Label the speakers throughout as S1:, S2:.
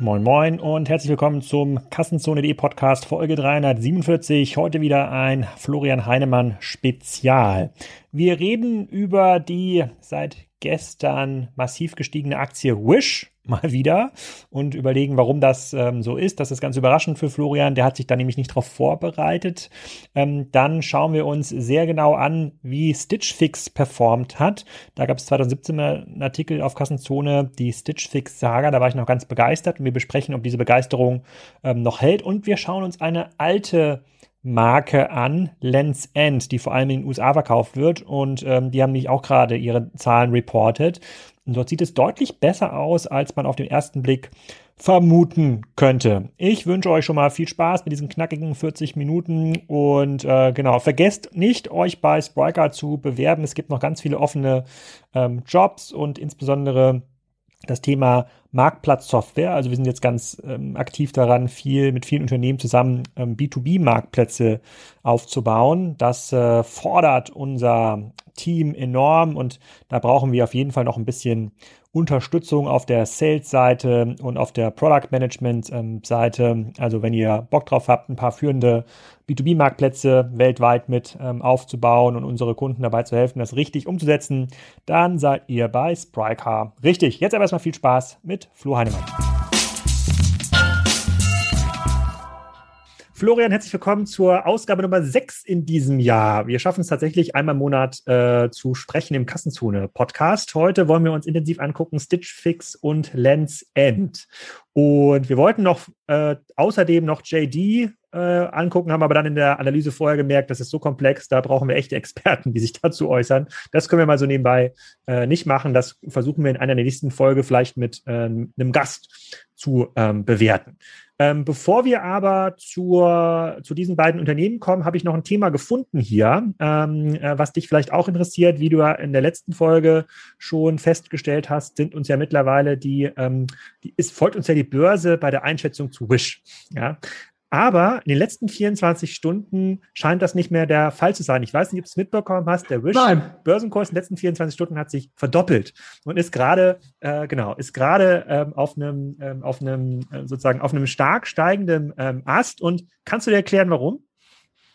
S1: Moin Moin und herzlich willkommen zum Kassenzone.de Podcast Folge 347. Heute wieder ein Florian Heinemann Spezial. Wir reden über die seit gestern massiv gestiegene Aktie Wish mal wieder und überlegen, warum das ähm, so ist. Das ist ganz überraschend für Florian. Der hat sich da nämlich nicht darauf vorbereitet. Ähm, dann schauen wir uns sehr genau an, wie Stitch Fix performt hat. Da gab es 2017 einen Artikel auf Kassenzone, die Stitch Fix Saga. Da war ich noch ganz begeistert und wir besprechen, ob diese Begeisterung ähm, noch hält. Und wir schauen uns eine alte Marke an, Lens End, die vor allem in den USA verkauft wird. Und ähm, die haben nämlich auch gerade ihre Zahlen reported. Und dort sieht es deutlich besser aus, als man auf den ersten Blick vermuten könnte. Ich wünsche euch schon mal viel Spaß mit diesen knackigen 40 Minuten und äh, genau, vergesst nicht, euch bei Spriker zu bewerben. Es gibt noch ganz viele offene ähm, Jobs und insbesondere das Thema Marktplatzsoftware. Also wir sind jetzt ganz ähm, aktiv daran, viel mit vielen Unternehmen zusammen ähm, B2B-Marktplätze aufzubauen. Das äh, fordert unser Team enorm und da brauchen wir auf jeden Fall noch ein bisschen Unterstützung auf der Sales-Seite und auf der Product Management-Seite. Ähm, also wenn ihr Bock drauf habt, ein paar führende B2B-Marktplätze weltweit mit ähm, aufzubauen und unsere Kunden dabei zu helfen, das richtig umzusetzen, dann seid ihr bei Sprycar richtig. Jetzt aber erstmal viel Spaß mit Flo Heinemann. Florian, herzlich willkommen zur Ausgabe Nummer 6 in diesem Jahr. Wir schaffen es tatsächlich einmal im Monat äh, zu sprechen im Kassenzone-Podcast. Heute wollen wir uns intensiv angucken Stitch Fix und Lens End. Und wir wollten noch äh, außerdem noch JD äh, angucken, haben aber dann in der Analyse vorher gemerkt, das ist so komplex, da brauchen wir echte Experten, die sich dazu äußern. Das können wir mal so nebenbei äh, nicht machen. Das versuchen wir in einer der nächsten Folge vielleicht mit ähm, einem Gast zu ähm, bewerten. Ähm, bevor wir aber zur, zu diesen beiden Unternehmen kommen, habe ich noch ein Thema gefunden hier, ähm, äh, was dich vielleicht auch interessiert. Wie du ja in der letzten Folge schon festgestellt hast, sind uns ja mittlerweile die, ähm, die ist, folgt uns ja die Börse bei der Einschätzung zu Wish. Ja? Aber in den letzten 24 Stunden scheint das nicht mehr der Fall zu sein. Ich weiß nicht, ob du es mitbekommen hast. Der Wish-Börsenkurs in den letzten 24 Stunden hat sich verdoppelt und ist gerade, äh, genau, ist gerade ähm, auf einem, ähm, auf einem, äh, sozusagen auf einem stark steigenden ähm, Ast. Und kannst du dir erklären, warum?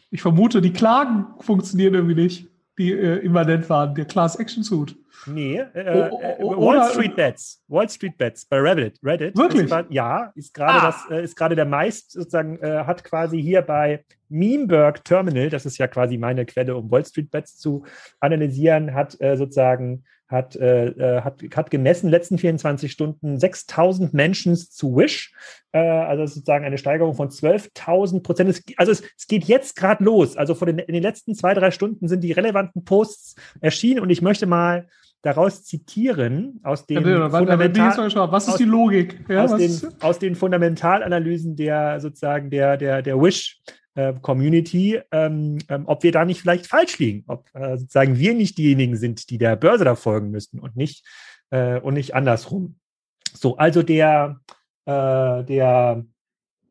S2: Ich vermute, die Klagen funktionieren irgendwie nicht, die äh, immanent waren. Der Class Action Suit.
S1: Nee, äh, oh, oh, oh, Wall Street Bets. Wall Street Bets bei Reddit. Reddit.
S2: Wirklich?
S1: Ist, ja, ist gerade ah. das, äh, ist gerade der meist sozusagen, äh, hat quasi hier bei Memeberg Terminal, das ist ja quasi meine Quelle, um Wall Street Bets zu analysieren, hat äh, sozusagen hat, äh, äh hat, hat gemessen, letzten 24 Stunden 6000 Menschen zu Wish. Äh, also sozusagen eine Steigerung von 12.000 Prozent. Also es, es geht jetzt gerade los. Also vor den, in den letzten zwei, drei Stunden sind die relevanten Posts erschienen und ich möchte mal daraus zitieren aus den
S2: ja, Fundamental was ist die Logik
S1: ja, aus, den, aus den Fundamentalanalysen der sozusagen der der der Wish äh, Community, ähm, ähm, ob wir da nicht vielleicht falsch liegen, ob äh, sozusagen wir nicht diejenigen sind, die der Börse da folgen müssten und nicht äh, und nicht andersrum. So, also der äh, der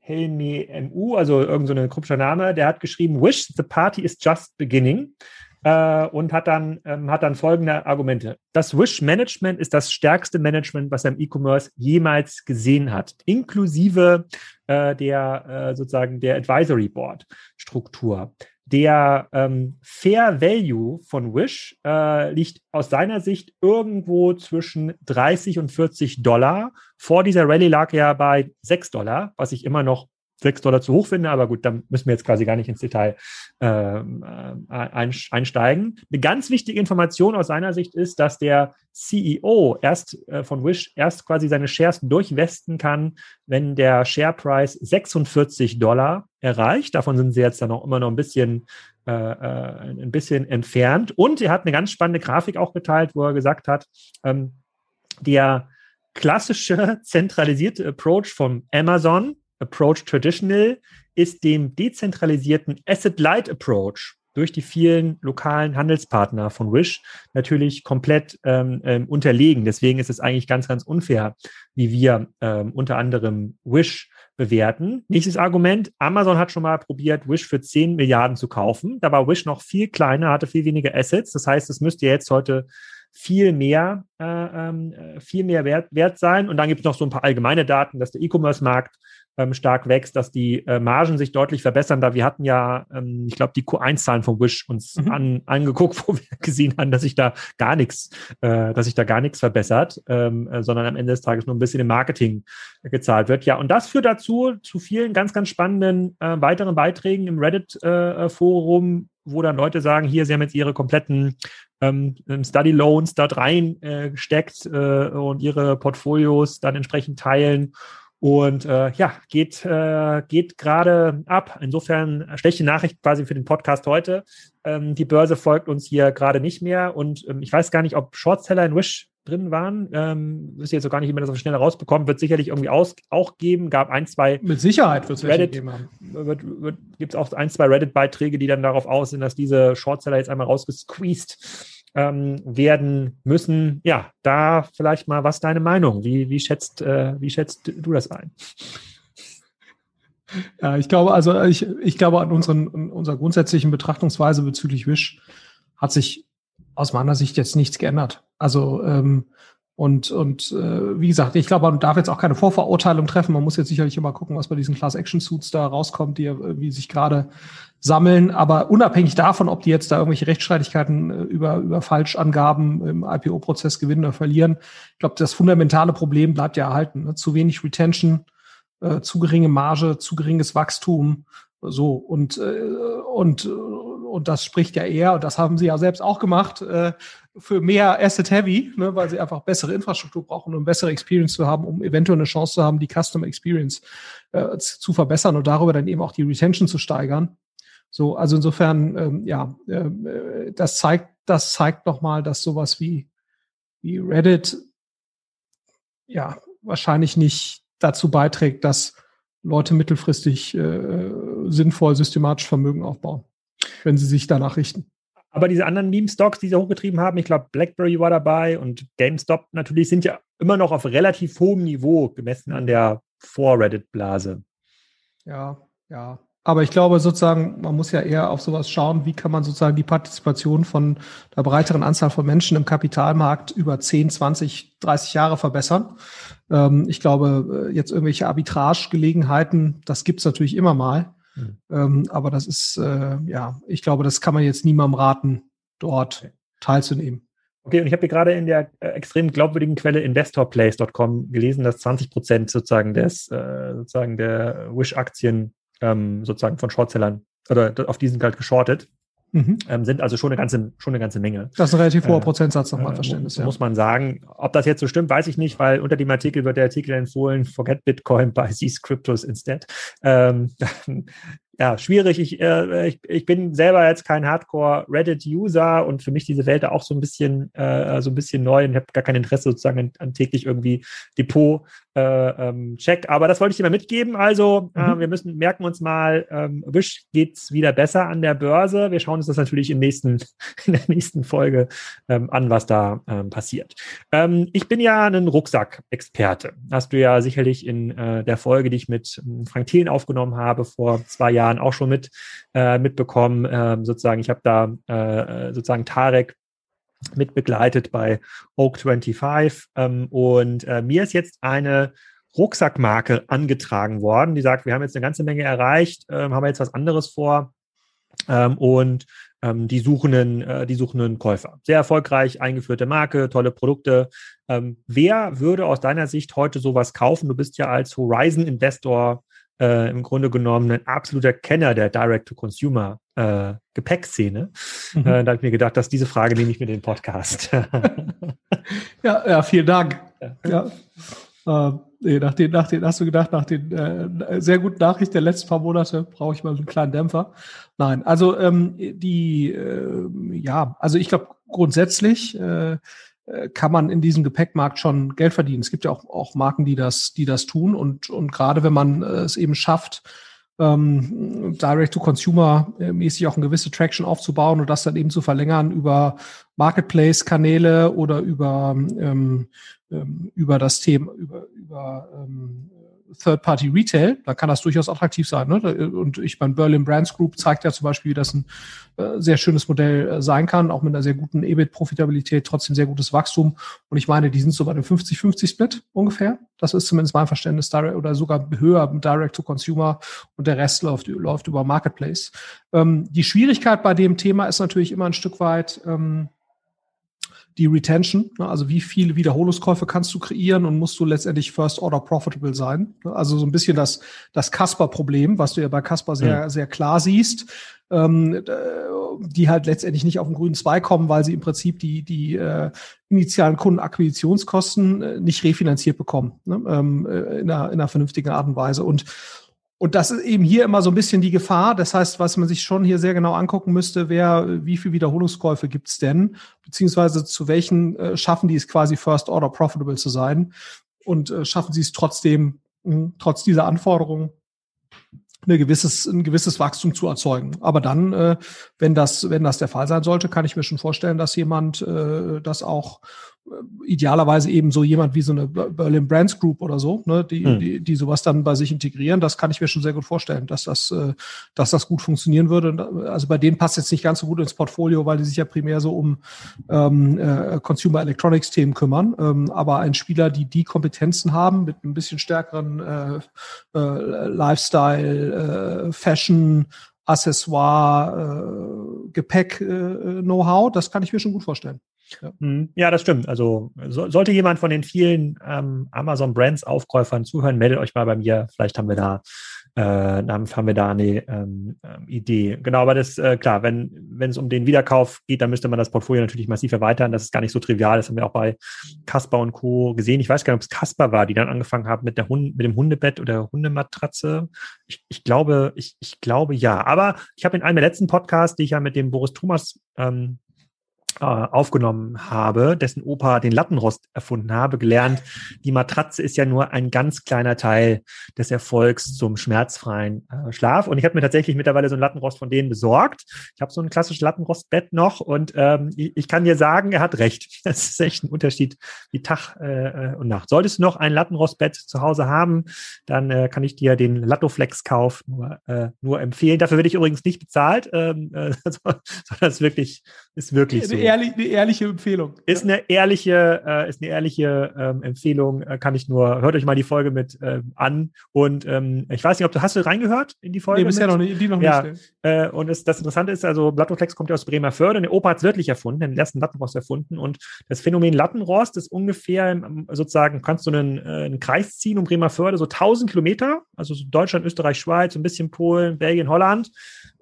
S1: Helmi MU, also irgendein so kryptischer Name, der hat geschrieben, Wish, the party is just beginning äh, und hat dann, ähm, hat dann folgende Argumente. Das Wish-Management ist das stärkste Management, was er im E-Commerce jemals gesehen hat, inklusive äh, der äh, sozusagen der Advisory Board Struktur. Der ähm, Fair Value von Wish äh, liegt aus seiner Sicht irgendwo zwischen 30 und 40 Dollar. Vor dieser Rallye lag er bei 6 Dollar, was ich immer noch 6 Dollar zu hoch finde, aber gut, dann müssen wir jetzt quasi gar nicht ins Detail ähm, äh, einsteigen. Eine ganz wichtige Information aus seiner Sicht ist, dass der CEO erst äh, von Wish erst quasi seine Shares durchwesten kann, wenn der Share Price 46 Dollar erreicht. Davon sind sie jetzt dann auch immer noch ein bisschen äh, äh, ein bisschen entfernt. Und er hat eine ganz spannende Grafik auch geteilt, wo er gesagt hat, ähm, der klassische zentralisierte Approach von Amazon Approach Traditional ist dem dezentralisierten Asset-Light Approach durch die vielen lokalen Handelspartner von Wish natürlich komplett ähm, ähm, unterlegen. Deswegen ist es eigentlich ganz, ganz unfair, wie wir ähm, unter anderem Wish bewerten. Nächstes Argument, Amazon hat schon mal probiert, Wish für 10 Milliarden zu kaufen. Da war Wish noch viel kleiner, hatte viel weniger Assets. Das heißt, es müsste jetzt heute viel mehr, äh, ähm, äh, viel mehr wert, wert sein. Und dann gibt es noch so ein paar allgemeine Daten, dass der E-Commerce-Markt ähm, stark wächst, dass die äh, Margen sich deutlich verbessern. Da wir hatten ja, ähm, ich glaube, die Q1-Zahlen von Wish uns mhm. an, angeguckt, wo wir gesehen haben, dass sich da gar nichts, äh, dass sich da gar nichts verbessert, ähm, äh, sondern am Ende des Tages nur ein bisschen im Marketing gezahlt wird. Ja, und das führt dazu zu vielen ganz, ganz spannenden äh, weiteren Beiträgen im Reddit-Forum, äh, wo dann Leute sagen, hier, sie haben jetzt ihre kompletten ähm, Study Loans dort reingesteckt äh, und ihre Portfolios dann entsprechend teilen und äh, ja, geht, äh, geht gerade ab. Insofern schlechte Nachricht quasi für den Podcast heute. Ähm, die Börse folgt uns hier gerade nicht mehr. Und ähm, ich weiß gar nicht, ob Shortseller in Wish drin waren. Ähm, wüsste jetzt so gar nicht, wie man das so schnell rausbekommt. Wird sicherlich irgendwie aus, auch geben. Gab ein, zwei.
S2: Mit Sicherheit wird es
S1: Reddit geben. Wird, wird, Gibt es auch ein, zwei Reddit-Beiträge, die dann darauf aus sind, dass diese Shortseller jetzt einmal rausgesqueezed ähm, werden müssen. Ja, da vielleicht mal, was deine Meinung? Wie, wie, schätzt, äh, wie schätzt du das ein?
S2: Ja, ich glaube, also ich, ich glaube an unseren, unserer grundsätzlichen Betrachtungsweise bezüglich Wish hat sich aus meiner Sicht jetzt nichts geändert. Also ähm, und, und äh, wie gesagt, ich glaube, man darf jetzt auch keine Vorverurteilung treffen. Man muss jetzt sicherlich immer gucken, was bei diesen Class-Action-Suits da rauskommt, die ja irgendwie sich gerade sammeln. Aber unabhängig davon, ob die jetzt da irgendwelche Rechtsstreitigkeiten äh, über, über Falschangaben im IPO-Prozess gewinnen oder verlieren, ich glaube, das fundamentale Problem bleibt ja erhalten. Ne? Zu wenig Retention, äh, zu geringe Marge, zu geringes Wachstum. So, und, äh, und, und das spricht ja eher, und das haben sie ja selbst auch gemacht, äh, für mehr Asset Heavy, ne, weil sie einfach bessere Infrastruktur brauchen, um bessere Experience zu haben, um eventuell eine Chance zu haben, die Customer Experience äh, zu verbessern und darüber dann eben auch die Retention zu steigern. So, also insofern, ähm, ja, äh, das zeigt, das zeigt nochmal, dass sowas wie, wie Reddit ja wahrscheinlich nicht dazu beiträgt, dass Leute mittelfristig äh, sinnvoll systematisch Vermögen aufbauen, wenn sie sich danach richten.
S1: Aber diese anderen Meme-Stocks, die sie hochgetrieben haben, ich glaube, BlackBerry war dabei und GameStop natürlich, sind ja immer noch auf relativ hohem Niveau gemessen an der Vor-Reddit-Blase.
S2: Ja, ja. Aber ich glaube sozusagen, man muss ja eher auf sowas schauen, wie kann man sozusagen die Partizipation von der breiteren Anzahl von Menschen im Kapitalmarkt über 10, 20, 30 Jahre verbessern. Ähm, ich glaube, äh, jetzt irgendwelche Arbitrage-Gelegenheiten, das gibt's natürlich immer mal. Mhm. Ähm, aber das ist, äh, ja, ich glaube, das kann man jetzt niemandem raten, dort okay. teilzunehmen.
S1: Okay, und ich habe hier gerade in der äh, extrem glaubwürdigen Quelle investorplace.com gelesen, dass 20 Prozent sozusagen des, äh, sozusagen der Wish-Aktien ähm, sozusagen von Shortsellern oder auf diesen halt geschortet. Mhm. Ähm, sind also schon eine ganze, schon eine ganze Menge.
S2: Das ist ein relativ hoher äh, Prozentsatz meinem äh, Verständnis.
S1: Ja. Muss man sagen. Ob das jetzt so stimmt, weiß ich nicht, weil unter dem Artikel wird der Artikel empfohlen, forget Bitcoin, buy these cryptos instead. Ähm, ja, schwierig. Ich, äh, ich, ich bin selber jetzt kein Hardcore-Reddit-User und für mich diese Welt auch so ein bisschen, äh, so ein bisschen neu und habe gar kein Interesse sozusagen an, an täglich irgendwie Depot äh, ähm, check. Aber das wollte ich dir mal mitgeben. Also, äh, mhm. wir müssen merken uns mal, ähm, Wish geht's wieder besser an der Börse. Wir schauen uns das natürlich im nächsten, in der nächsten Folge ähm, an, was da ähm, passiert. Ähm, ich bin ja ein Rucksack-Experte. Hast du ja sicherlich in äh, der Folge, die ich mit ähm, Frank Thielen aufgenommen habe, vor zwei Jahren auch schon mit äh, mitbekommen. Ähm, sozusagen, ich habe da äh, sozusagen Tarek mit begleitet bei Oak 25. Ähm, und äh, mir ist jetzt eine Rucksackmarke angetragen worden, die sagt, wir haben jetzt eine ganze Menge erreicht, ähm, haben wir jetzt was anderes vor ähm, und ähm, die suchenden, äh, die suchenden Käufer. Sehr erfolgreich eingeführte Marke, tolle Produkte. Wer würde aus deiner Sicht heute sowas kaufen? Du bist ja als Horizon Investor äh, im Grunde genommen ein absoluter Kenner der Direct-to-Consumer äh, Gepäckszene. Mhm. Äh, da habe ich mir gedacht, dass diese Frage nehme ich mir den Podcast.
S2: ja, ja, vielen Dank. Ja. ja. Äh, nee, nach den, nach den, hast du gedacht, nach den äh, sehr guten Nachrichten der letzten paar Monate brauche ich mal so einen kleinen Dämpfer. Nein, also ähm, die, äh, ja, also ich glaube grundsätzlich äh, kann man in diesem Gepäckmarkt schon Geld verdienen. Es gibt ja auch, auch Marken, die das, die das tun. Und, und gerade wenn man äh, es eben schafft, ähm, Direct-to-Consumer-mäßig auch eine gewisse Traction aufzubauen und das dann eben zu verlängern über Marketplace-Kanäle oder über, ähm, ähm, über das Thema, über, über ähm, Third-Party-Retail, da kann das durchaus attraktiv sein. Ne? Und ich meine, Berlin Brands Group zeigt ja zum Beispiel, wie das ein äh, sehr schönes Modell äh, sein kann, auch mit einer sehr guten EBIT-Profitabilität, trotzdem sehr gutes Wachstum. Und ich meine, die sind so bei einem 50-50-Split ungefähr. Das ist zumindest mein Verständnis, oder sogar höher Direct-to-Consumer und der Rest läuft, läuft über Marketplace. Ähm, die Schwierigkeit bei dem Thema ist natürlich immer ein Stück weit, ähm, die Retention, ne? also wie viele Wiederholungskäufe kannst du kreieren und musst du letztendlich First Order profitable sein. Ne? Also so ein bisschen das, das Casper-Problem, was du ja bei Casper sehr, mhm. sehr klar siehst, ähm, die halt letztendlich nicht auf den grünen Zweig kommen, weil sie im Prinzip die, die äh, initialen Kundenakquisitionskosten äh, nicht refinanziert bekommen, ne? ähm, äh, in, einer, in einer vernünftigen Art und Weise. Und und das ist eben hier immer so ein bisschen die Gefahr. Das heißt, was man sich schon hier sehr genau angucken müsste, wäre, wie viel Wiederholungskäufe gibt's denn? Beziehungsweise zu welchen äh, schaffen die es quasi First Order profitable zu sein? Und äh, schaffen sie es trotzdem, mh, trotz dieser Anforderungen, eine gewisses, ein gewisses Wachstum zu erzeugen. Aber dann, äh, wenn das, wenn das der Fall sein sollte, kann ich mir schon vorstellen, dass jemand äh, das auch idealerweise eben so jemand wie so eine Berlin Brands Group oder so, ne, die, hm. die, die sowas dann bei sich integrieren, das kann ich mir schon sehr gut vorstellen, dass das, äh, dass das gut funktionieren würde. Also bei denen passt jetzt nicht ganz so gut ins Portfolio, weil die sich ja primär so um ähm, äh, Consumer Electronics Themen kümmern. Ähm, aber ein Spieler, die die Kompetenzen haben mit ein bisschen stärkeren äh, äh, Lifestyle, äh, Fashion, Accessoire, äh, Gepäck, äh, Know-how, das kann ich mir schon gut vorstellen.
S1: Ja. Mhm. ja, das stimmt. Also so, sollte jemand von den vielen ähm, Amazon Brands Aufkäufern zuhören, meldet euch mal bei mir. Vielleicht haben wir da äh, haben wir da eine ähm, ähm, Idee. Genau, aber das äh, klar, wenn wenn es um den Wiederkauf geht, dann müsste man das Portfolio natürlich massiv erweitern. Das ist gar nicht so trivial. Das haben wir auch bei Casper und Co. gesehen. Ich weiß gar nicht, ob es Casper war, die dann angefangen haben mit der Hund, mit dem Hundebett oder Hundematratze. Ich, ich glaube, ich, ich glaube ja. Aber ich habe in einem der letzten Podcasts, die ich ja mit dem Boris Thomas ähm, äh, aufgenommen habe, dessen Opa den Lattenrost erfunden habe, gelernt, die Matratze ist ja nur ein ganz kleiner Teil des Erfolgs zum schmerzfreien äh, Schlaf. Und ich habe mir tatsächlich mittlerweile so einen Lattenrost von denen besorgt. Ich habe so ein klassisches Lattenrostbett noch und ähm, ich, ich, kann dir sagen, er hat recht. Das ist echt ein Unterschied wie Tag äh, und Nacht. Solltest du noch ein Lattenrostbett zu Hause haben, dann äh, kann ich dir den Lattoflex-Kauf nur, äh, nur empfehlen. Dafür werde ich übrigens nicht bezahlt, ähm, äh, sondern es ist wirklich, ist wirklich so
S2: ehrlich, eine ehrliche Empfehlung.
S1: Ist eine ehrliche, äh, ist eine ehrliche ähm, Empfehlung. Äh, kann ich nur, hört euch mal die Folge mit äh, an. Und ähm, ich weiß nicht, ob du hast du reingehört in die Folge?
S2: Nee, bisher mit? noch nicht, die noch
S1: ja. nicht. Äh, und es, das Interessante ist, also Blattoflex kommt ja aus Bremerförde. Der Opa hat es wirklich erfunden, den ersten Lattenrost erfunden. Und das Phänomen Lattenrost ist ungefähr sozusagen, kannst du einen, äh, einen Kreis ziehen um Bremerförde, so 1000 Kilometer, also so Deutschland, Österreich, Schweiz, ein bisschen Polen, Belgien, Holland,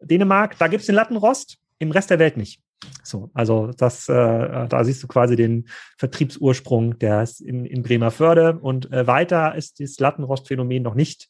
S1: Dänemark, da gibt es den Lattenrost, im Rest der Welt nicht. So, also das, äh, da siehst du quasi den Vertriebsursprung, der ist in, in Bremerförde und äh, weiter ist das Lattenrostphänomen noch nicht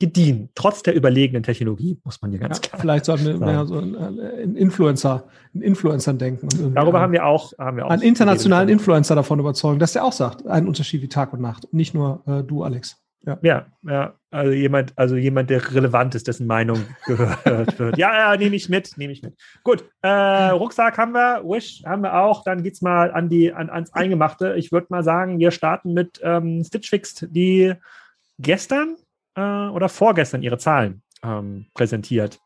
S1: gediehen, trotz der überlegenen Technologie, muss man hier ganz ja, klar
S2: Vielleicht sollten wir mehr so ein, ein Influencer, ein Influencern denken.
S1: Darüber haben wir auch, haben wir auch
S2: einen internationalen Influencer davon überzeugen, dass der auch sagt, ein Unterschied wie Tag und Nacht, nicht nur äh, du, Alex.
S1: Ja. ja, ja, also jemand, also jemand, der relevant ist, dessen Meinung gehört wird. Ja, ja, nehme ich mit, nehme ich mit. Gut, äh, Rucksack haben wir, Wish haben wir auch. Dann geht's mal an die, an, ans Eingemachte. Ich würde mal sagen, wir starten mit ähm, Stitch Fix, die gestern äh, oder vorgestern ihre Zahlen ähm, präsentiert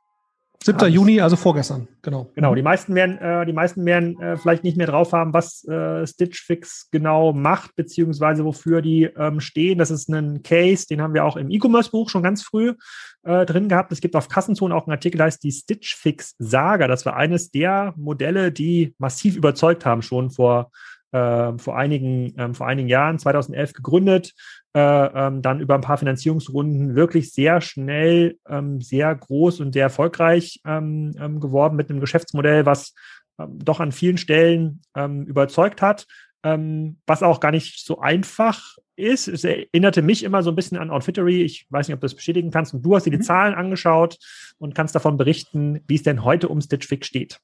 S2: 7. Juni, also vorgestern, genau.
S1: Genau, mhm. die meisten werden, äh, die meisten werden äh, vielleicht nicht mehr drauf haben, was äh, Stitch Fix genau macht, beziehungsweise wofür die ähm, stehen. Das ist ein Case, den haben wir auch im E-Commerce-Buch schon ganz früh äh, drin gehabt. Es gibt auf Kassenzone auch einen Artikel, der heißt die Stitch Fix Saga. Das war eines der Modelle, die massiv überzeugt haben, schon vor äh, vor, einigen, ähm, vor einigen Jahren, 2011 gegründet, äh, ähm, dann über ein paar Finanzierungsrunden wirklich sehr schnell, ähm, sehr groß und sehr erfolgreich ähm, ähm, geworden mit einem Geschäftsmodell, was ähm, doch an vielen Stellen überzeugt hat, was auch gar nicht so einfach ist. Es erinnerte mich immer so ein bisschen an Outfittery. Ich weiß nicht, ob du das bestätigen kannst. Und du hast dir die mhm. Zahlen angeschaut und kannst davon berichten, wie es denn heute um Stitch Fix steht.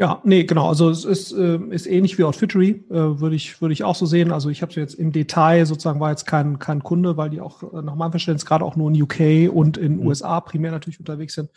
S2: Ja, nee, genau. Also es ist, äh, ist ähnlich wie Outfittery, äh, würde ich, würde ich auch so sehen. Also ich habe jetzt im Detail sozusagen war jetzt kein, kein Kunde, weil die auch äh, nach meinem Verständnis gerade auch nur in UK und in mhm. USA primär natürlich unterwegs sind.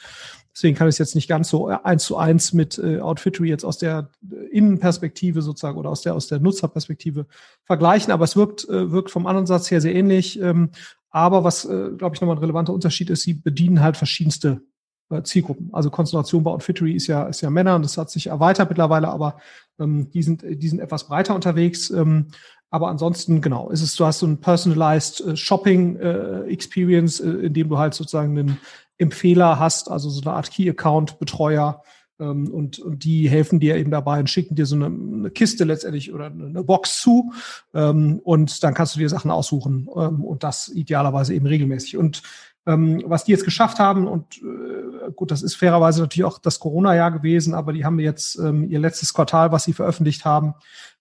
S2: Deswegen kann ich es jetzt nicht ganz so eins zu eins mit äh, Outfittery jetzt aus der Innenperspektive sozusagen oder aus der aus der Nutzerperspektive vergleichen. Aber es wirkt, äh, wirkt vom Ansatz her sehr ähnlich. Ähm, Aber was, äh, glaube ich, nochmal ein relevanter Unterschied ist, sie bedienen halt verschiedenste äh, Zielgruppen. Also Konzentration bei Outfittery ist ja, ist ja Männer und das hat sich erweitert mittlerweile, aber ähm, die, sind, die sind etwas breiter unterwegs. Ähm, aber ansonsten, genau, ist es, du hast so ein personalized äh, Shopping äh, Experience, äh, in dem du halt sozusagen einen Empfehler hast, also so eine Art Key-Account-Betreuer, ähm, und, und die helfen dir eben dabei und schicken dir so eine, eine Kiste letztendlich oder eine Box zu ähm, und dann kannst du dir Sachen aussuchen ähm, und das idealerweise eben regelmäßig. Und ähm, was die jetzt geschafft haben und äh, gut, das ist fairerweise natürlich auch das Corona-Jahr gewesen, aber die haben jetzt ähm, ihr letztes Quartal, was sie veröffentlicht haben,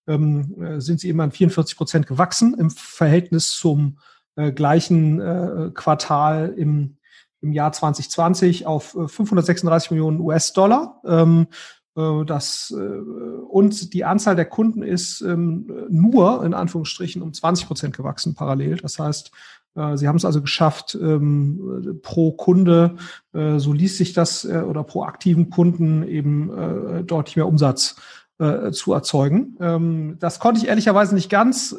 S2: ähm, äh, sind sie immer in 44 Prozent gewachsen im Verhältnis zum äh, gleichen äh, Quartal im im Jahr 2020 auf 536 äh, Millionen US-Dollar. Ähm, äh, das, und die Anzahl der Kunden ist ähm, nur in Anführungsstrichen um 20 Prozent gewachsen parallel. Das heißt, Sie haben es also geschafft, ähm, pro Kunde, so liest sich das, oder pro aktiven Kunden eben deutlich mehr Umsatz zu erzeugen. das konnte ich ehrlicherweise nicht ganz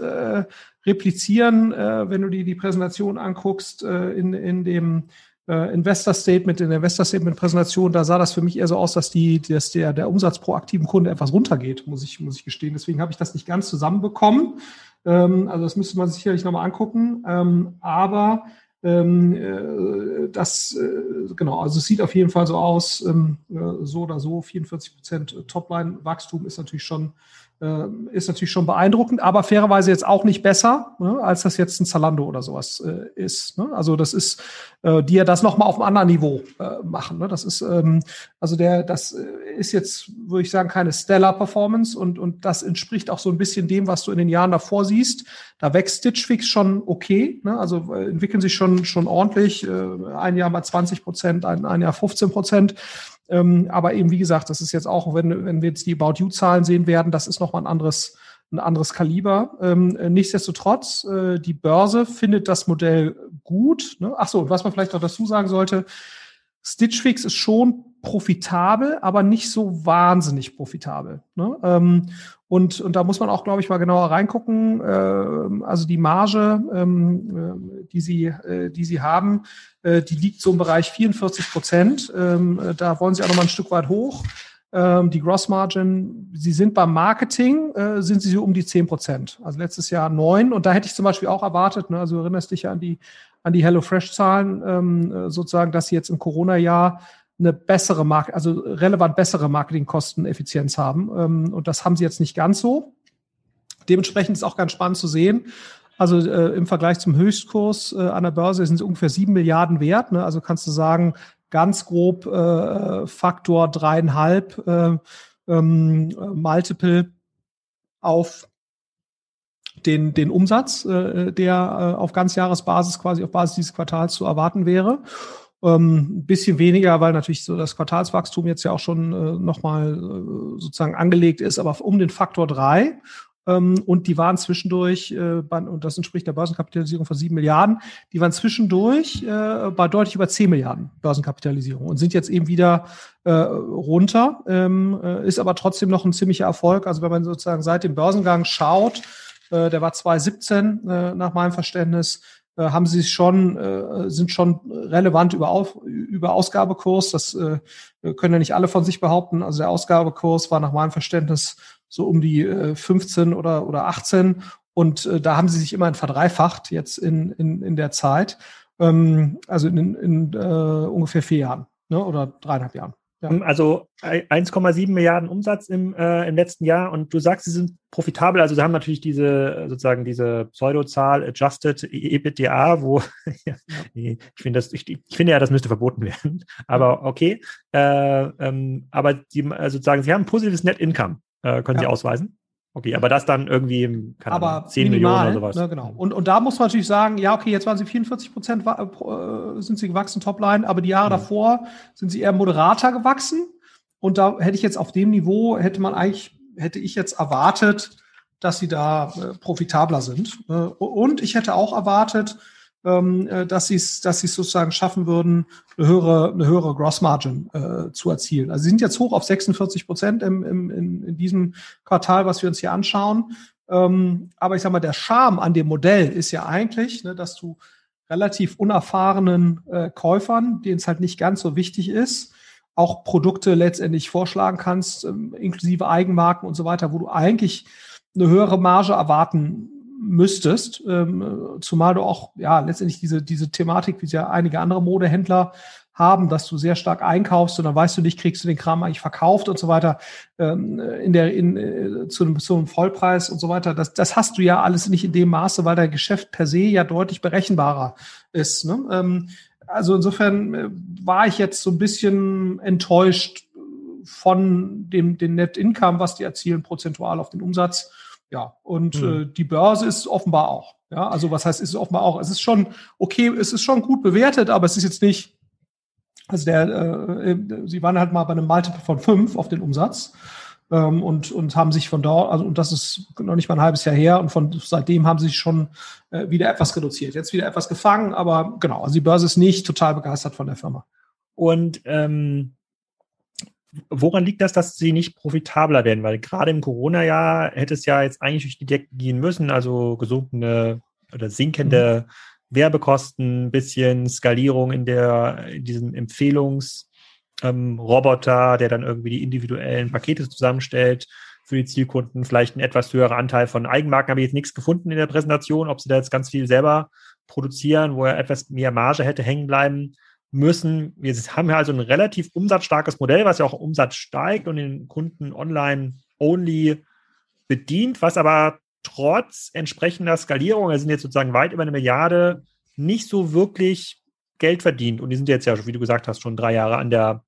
S2: replizieren, wenn du dir die Präsentation anguckst in, in dem äh, Investor Statement, in der Investor Statement Präsentation, da sah das für mich eher so aus, dass die, dass der, der Umsatz pro aktiven Kunde etwas runtergeht, muss ich, muss ich gestehen. Deswegen habe ich das nicht ganz zusammenbekommen. Ähm, also das müsste man sich sicherlich nochmal angucken. Ähm, aber ähm, äh, das, äh, genau, also es sieht auf jeden Fall so aus, ähm, äh, so oder so, 44 Prozent Topline-Wachstum ist natürlich schon ist natürlich schon beeindruckend, aber fairerweise jetzt auch nicht besser, ne, als das jetzt ein Zalando oder sowas äh, ist. Ne? Also das ist, äh, die ja das nochmal auf einem anderen Niveau äh, machen. Ne? Das ist, ähm, also der, das äh, ist jetzt, würde ich sagen, keine Stellar Performance und, und das entspricht auch so ein bisschen dem, was du in den Jahren davor siehst. Da wächst Stitch Fix schon okay, ne? also äh, entwickeln sich schon, schon ordentlich, äh, ein Jahr mal 20 Prozent, ein, ein Jahr 15 Prozent. Ähm, aber eben, wie gesagt, das ist jetzt auch, wenn, wenn wir jetzt die About You-Zahlen sehen werden, das ist nochmal ein anderes, ein anderes Kaliber. Ähm, äh, nichtsdestotrotz, äh, die Börse findet das Modell gut. Ne? Ach so, und was man vielleicht noch dazu sagen sollte, Stitch Fix ist schon profitabel, aber nicht so wahnsinnig profitabel. Ne? Ähm, und, und da muss man auch, glaube ich, mal genauer reingucken. Äh, also die Marge, ähm, äh, die, sie, äh, die sie haben, äh, die liegt so im Bereich 44 Prozent. Ähm, äh, da wollen sie auch noch mal ein Stück weit hoch. Ähm, die Gross Margin, sie sind beim Marketing, äh, sind sie so um die 10 Prozent. Also letztes Jahr neun. Und da hätte ich zum Beispiel auch erwartet, ne, also erinnerst dich ja an die, an die HelloFresh-Zahlen, ähm, sozusagen, dass sie jetzt im Corona-Jahr eine bessere Marke, also relevant bessere Marketingkosteneffizienz haben. Ähm, und das haben sie jetzt nicht ganz so. Dementsprechend ist auch ganz spannend zu sehen. Also äh, im Vergleich zum Höchstkurs äh, an der Börse sind sie ungefähr sieben Milliarden wert. Ne? Also kannst du sagen, ganz grob äh, Faktor dreieinhalb äh, ähm, Multiple auf den, den Umsatz, äh, der äh, auf Ganzjahresbasis quasi auf Basis dieses Quartals zu erwarten wäre. Ähm, ein bisschen weniger, weil natürlich so das Quartalswachstum jetzt ja auch schon äh, nochmal äh, sozusagen angelegt ist, aber um den Faktor drei. Ähm, und die waren zwischendurch, äh, und das entspricht der Börsenkapitalisierung von sieben Milliarden, die waren zwischendurch äh, bei deutlich über zehn Milliarden Börsenkapitalisierung und sind jetzt eben wieder äh, runter, ähm, äh, ist aber trotzdem noch ein ziemlicher Erfolg. Also wenn man sozusagen seit dem Börsengang schaut, der war 2017 äh, nach meinem Verständnis, haben sie schon, äh, sind schon relevant über, Auf, über Ausgabekurs. Das äh, können ja nicht alle von sich behaupten. Also der Ausgabekurs war nach meinem Verständnis so um die äh, 15 oder, oder 18. Und äh, da haben sie sich immerhin verdreifacht jetzt in, in, in der Zeit. Ähm, also in, in äh, ungefähr vier Jahren ne? oder dreieinhalb Jahren.
S1: Ja. Ähm, also 1,7 Milliarden Umsatz im, äh, im letzten Jahr und du sagst, sie sind profitabel, also sie haben natürlich diese sozusagen diese Pseudozahl Adjusted EBITDA, wo ja, ich finde das, ich, ich, finde ja, das müsste verboten werden, aber okay. Äh, ähm, aber die, also sozusagen, sie haben ein positives Net Income, äh, können ja. sie ausweisen. Okay, aber das dann irgendwie,
S2: keine aber Ahnung, 10 minimal, Millionen oder sowas. Ne, genau. Und, und da muss man natürlich sagen, ja, okay, jetzt waren sie 44 Prozent, äh, sind sie gewachsen, Topline, aber die Jahre mhm. davor sind sie eher moderater gewachsen. Und da hätte ich jetzt auf dem Niveau, hätte man eigentlich, hätte ich jetzt erwartet, dass sie da äh, profitabler sind. Äh, und ich hätte auch erwartet, äh, dass sie es dass es sozusagen schaffen würden, eine höhere, eine höhere Gross Margin äh, zu erzielen. Also sie sind jetzt hoch auf 46 Prozent im, im, in, in diesem Quartal, was wir uns hier anschauen. Ähm, aber ich sage mal, der Charme an dem Modell ist ja eigentlich, ne, dass du relativ unerfahrenen äh, Käufern, denen es halt nicht ganz so wichtig ist, auch Produkte letztendlich vorschlagen kannst, ähm, inklusive Eigenmarken und so weiter, wo du eigentlich eine höhere Marge erwarten müsstest, ähm, zumal du auch ja letztendlich diese diese Thematik, wie ja einige andere Modehändler haben, dass du sehr stark einkaufst und dann weißt du nicht, kriegst du den Kram eigentlich verkauft und so weiter ähm, in der in äh, zu, einem, zu einem Vollpreis und so weiter. Das, das hast du ja alles nicht in dem Maße, weil dein Geschäft per se ja deutlich berechenbarer ist. Ne? Ähm, also insofern äh, war ich jetzt so ein bisschen enttäuscht von dem den Net Income, was die erzielen prozentual auf den Umsatz. Ja, und mhm. äh, die Börse ist offenbar auch. Ja, also was heißt, ist offenbar auch? Es ist schon okay, es ist schon gut bewertet, aber es ist jetzt nicht also der, äh, sie waren halt mal bei einem Multiple von fünf auf den Umsatz ähm, und, und haben sich von dort, also und das ist noch nicht mal ein halbes Jahr her und von seitdem haben sie sich schon äh, wieder etwas reduziert. Jetzt wieder etwas gefangen, aber genau, also die Börse ist nicht total begeistert von der Firma.
S1: Und ähm, woran liegt das, dass sie nicht profitabler werden? Weil gerade im Corona-Jahr hätte es ja jetzt eigentlich durch die Decke gehen müssen, also gesunkene oder sinkende mhm. Werbekosten, bisschen Skalierung in der, in diesem Empfehlungsroboter, ähm, der dann irgendwie die individuellen Pakete zusammenstellt für die Zielkunden, vielleicht ein etwas höherer Anteil von Eigenmarken. Habe ich jetzt nichts gefunden in der Präsentation, ob sie da jetzt ganz viel selber produzieren, wo er etwas mehr Marge hätte hängen bleiben müssen. Wir haben ja also ein relativ umsatzstarkes Modell, was ja auch Umsatz steigt und den Kunden online only bedient, was aber trotz entsprechender Skalierung, wir sind jetzt sozusagen weit über eine Milliarde, nicht so wirklich Geld verdient. Und die sind jetzt ja, wie du gesagt hast, schon drei Jahre an der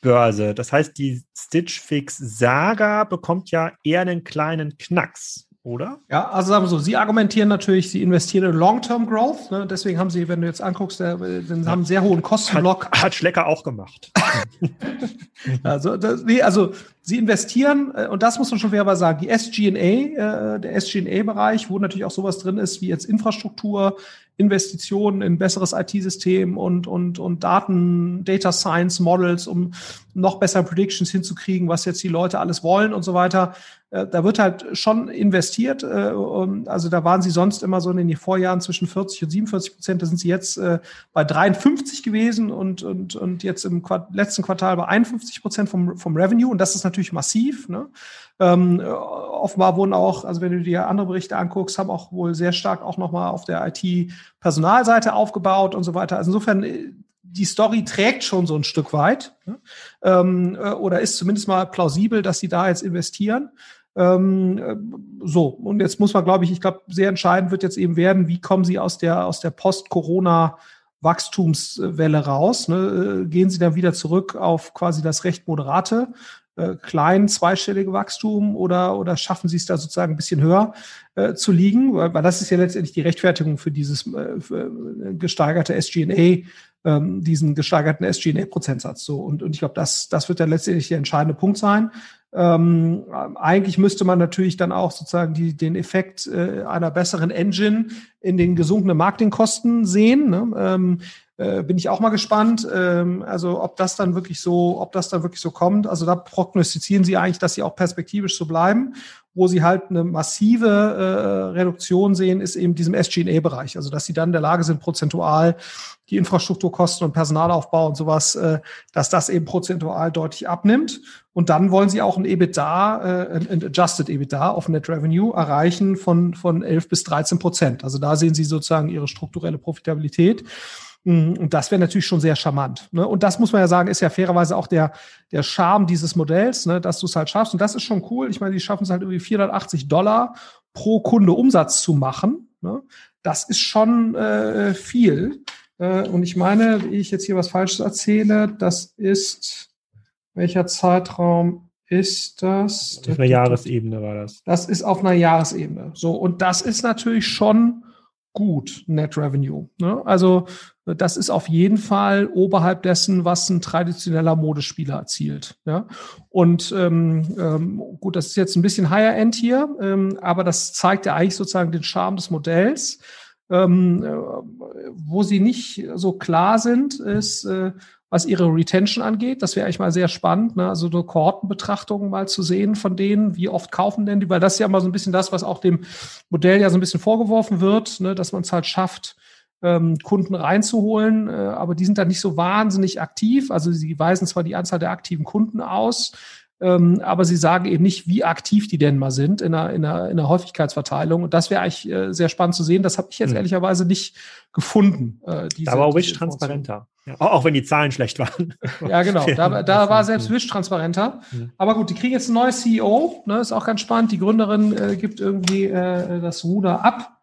S1: Börse. Das heißt, die Stitch Fix Saga bekommt ja eher einen kleinen Knacks oder?
S2: Ja, also sagen wir so, Sie argumentieren natürlich, Sie investieren in Long-Term Growth. Ne? Deswegen haben Sie, wenn du jetzt anguckst, der, den ja. haben einen sehr hohen Kostenblock.
S1: Hat, hat Schlecker auch gemacht.
S2: also, das, nee, also Sie investieren, äh, und das muss man schon fairerweise sagen, die SG&A, äh, der SG&A-Bereich, wo natürlich auch sowas drin ist, wie jetzt Infrastruktur, Investitionen in besseres IT-System und, und, und Daten, Data Science Models, um noch besser Predictions hinzukriegen, was jetzt die Leute alles wollen und so weiter. Äh, da wird halt schon investiert. Äh, also da waren sie sonst immer so in den Vorjahren zwischen 40 und 47 Prozent. Da sind sie jetzt äh, bei 53 gewesen und, und, und jetzt im letzten Quartal bei 51 Prozent vom, vom Revenue. Und das ist natürlich massiv. Ne? Ähm, offenbar wurden auch, also wenn du dir andere Berichte anguckst, haben auch wohl sehr stark auch nochmal auf der IT-Personalseite aufgebaut und so weiter. Also insofern, die Story trägt schon so ein Stück weit ne? ähm, äh, oder ist zumindest mal plausibel, dass sie da jetzt investieren. Ähm, äh, so, und jetzt muss man, glaube ich, ich glaube, sehr entscheidend wird jetzt eben werden, wie kommen Sie aus der, aus der Post-Corona- Wachstumswelle raus. Ne? Gehen Sie dann wieder zurück auf quasi das recht moderate äh, klein zweistellige Wachstum oder, oder schaffen Sie es da sozusagen ein bisschen höher äh, zu liegen? Weil, weil das ist ja letztendlich die Rechtfertigung für dieses äh, für äh, gesteigerte SG&A, ähm, diesen gesteigerten SG&A-Prozentsatz. So und, und ich glaube, das, das wird dann letztendlich der entscheidende Punkt sein. Ähm, eigentlich müsste man natürlich dann auch sozusagen die, den Effekt äh, einer besseren Engine in den gesunkenen Marketingkosten sehen. Ne? Ähm, äh, bin ich auch mal gespannt. Ähm, also ob das dann wirklich so, ob das dann wirklich so kommt. Also da prognostizieren sie eigentlich, dass sie auch perspektivisch so bleiben. Wo sie halt eine massive äh, Reduktion sehen, ist eben diesem SG&A-Bereich. Also dass sie dann in der Lage sind, prozentual die Infrastrukturkosten und Personalaufbau und sowas, äh, dass das eben prozentual deutlich abnimmt. Und dann wollen sie auch ein EBITDA, äh, ein Adjusted EBITDA auf Net Revenue erreichen von, von 11 bis 13 Prozent. Also da sehen sie sozusagen ihre strukturelle Profitabilität. Mm, und das wäre natürlich schon sehr charmant. Ne? Und das muss man ja sagen, ist ja fairerweise auch der, der Charme dieses Modells, ne? dass du es halt schaffst. Und das ist schon cool. Ich meine, die schaffen es halt irgendwie 480 Dollar pro Kunde Umsatz zu machen. Ne? Das ist schon äh, viel. Äh, und ich meine, wie ich jetzt hier was Falsches erzähle, das ist, welcher Zeitraum ist das?
S1: Auf einer Jahresebene war das.
S2: Das ist auf einer Jahresebene. So, und das ist natürlich schon gut, Net Revenue. Ne? Also das ist auf jeden Fall oberhalb dessen, was ein traditioneller Modespieler erzielt. Ja? Und ähm, ähm, gut, das ist jetzt ein bisschen Higher End hier, ähm, aber das zeigt ja eigentlich sozusagen den Charme des Modells. Ähm, äh, wo sie nicht so klar sind, ist, äh, was ihre Retention angeht. Das wäre eigentlich mal sehr spannend, ne? also eine Kohortenbetrachtung mal zu sehen von denen, wie oft kaufen denn die, weil das ist ja mal so ein bisschen das, was auch dem Modell ja so ein bisschen vorgeworfen wird, ne? dass man es halt schafft, ähm, Kunden reinzuholen, äh, aber die sind da nicht so wahnsinnig aktiv. Also sie weisen zwar die Anzahl der aktiven Kunden aus, ähm, aber sie sagen eben nicht, wie aktiv die denn mal sind in der, in der, in der Häufigkeitsverteilung. Und das wäre eigentlich äh, sehr spannend zu sehen. Das habe ich jetzt mhm. ehrlicherweise nicht gefunden.
S1: Äh, diese, da war Wish transparenter. Ja, auch wenn die Zahlen schlecht waren.
S2: Ja, genau. Da, da war selbst Wish transparenter. Mhm. Aber gut, die kriegen jetzt ein neues CEO. Ne, ist auch ganz spannend. Die Gründerin äh, gibt irgendwie das Ruder ab.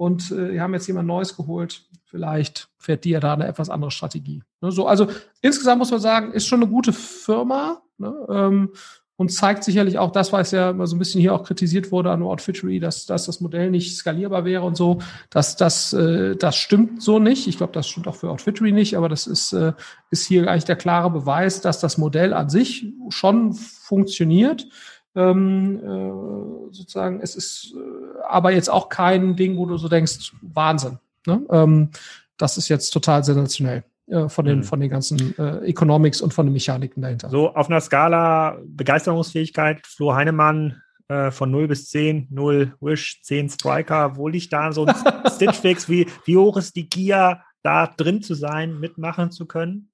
S2: Und äh, die haben jetzt jemand Neues geholt. Vielleicht fährt die ja da eine etwas andere Strategie. Ne, so, also insgesamt muss man sagen, ist schon eine gute Firma. Ne? Ähm, und zeigt sicherlich auch das, was ja immer so ein bisschen hier auch kritisiert wurde an Outfittery, dass, dass das Modell nicht skalierbar wäre und so. dass das, äh, das stimmt so nicht. Ich glaube, das stimmt auch für Outfittery nicht, aber das ist, äh, ist hier eigentlich der klare Beweis, dass das Modell an sich schon funktioniert. Ähm, äh, sozusagen, es ist äh, aber jetzt auch kein Ding, wo du so denkst, Wahnsinn. Ne? Ähm, das ist jetzt total sensationell. Äh, von den, mhm. von den ganzen äh, Economics und von den Mechaniken dahinter.
S1: So auf einer Skala Begeisterungsfähigkeit, Flo Heinemann äh, von 0 bis 10, 0 Wish, 10 Striker, wo liegt da so ein Stitch Fix? Wie, wie hoch ist die Gier, da drin zu sein, mitmachen zu können?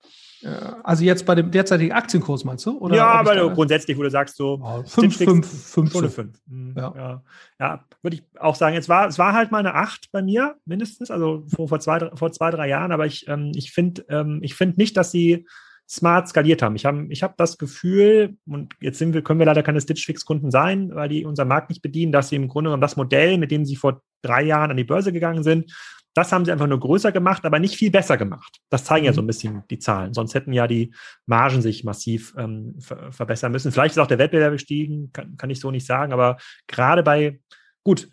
S2: Also jetzt bei dem derzeitigen Aktienkurs meinst du?
S1: Oder ja, aber du grundsätzlich, wo du sagst so
S2: 5, 5, 5,
S1: 5. Ja. ja. ja, würde ich auch sagen. Es war, es war halt mal eine 8 bei mir, mindestens, also vor, vor, zwei, vor zwei, drei Jahren, aber ich, ähm, ich finde ähm, ich nicht, dass sie smart skaliert haben. Ich habe ich hab das Gefühl, und jetzt sind wir, können wir leider keine Stitch Fix-Kunden sein, weil die unseren Markt nicht bedienen, dass sie im Grunde genommen das Modell, mit dem sie vor drei Jahren an die Börse gegangen sind, das haben sie einfach nur größer gemacht, aber nicht viel besser gemacht. Das zeigen ja so ein mhm. bisschen die Zahlen. Sonst hätten ja die Margen sich massiv ähm, ver verbessern müssen. Vielleicht ist auch der Wettbewerb gestiegen, kann, kann ich so nicht sagen, aber gerade bei, gut,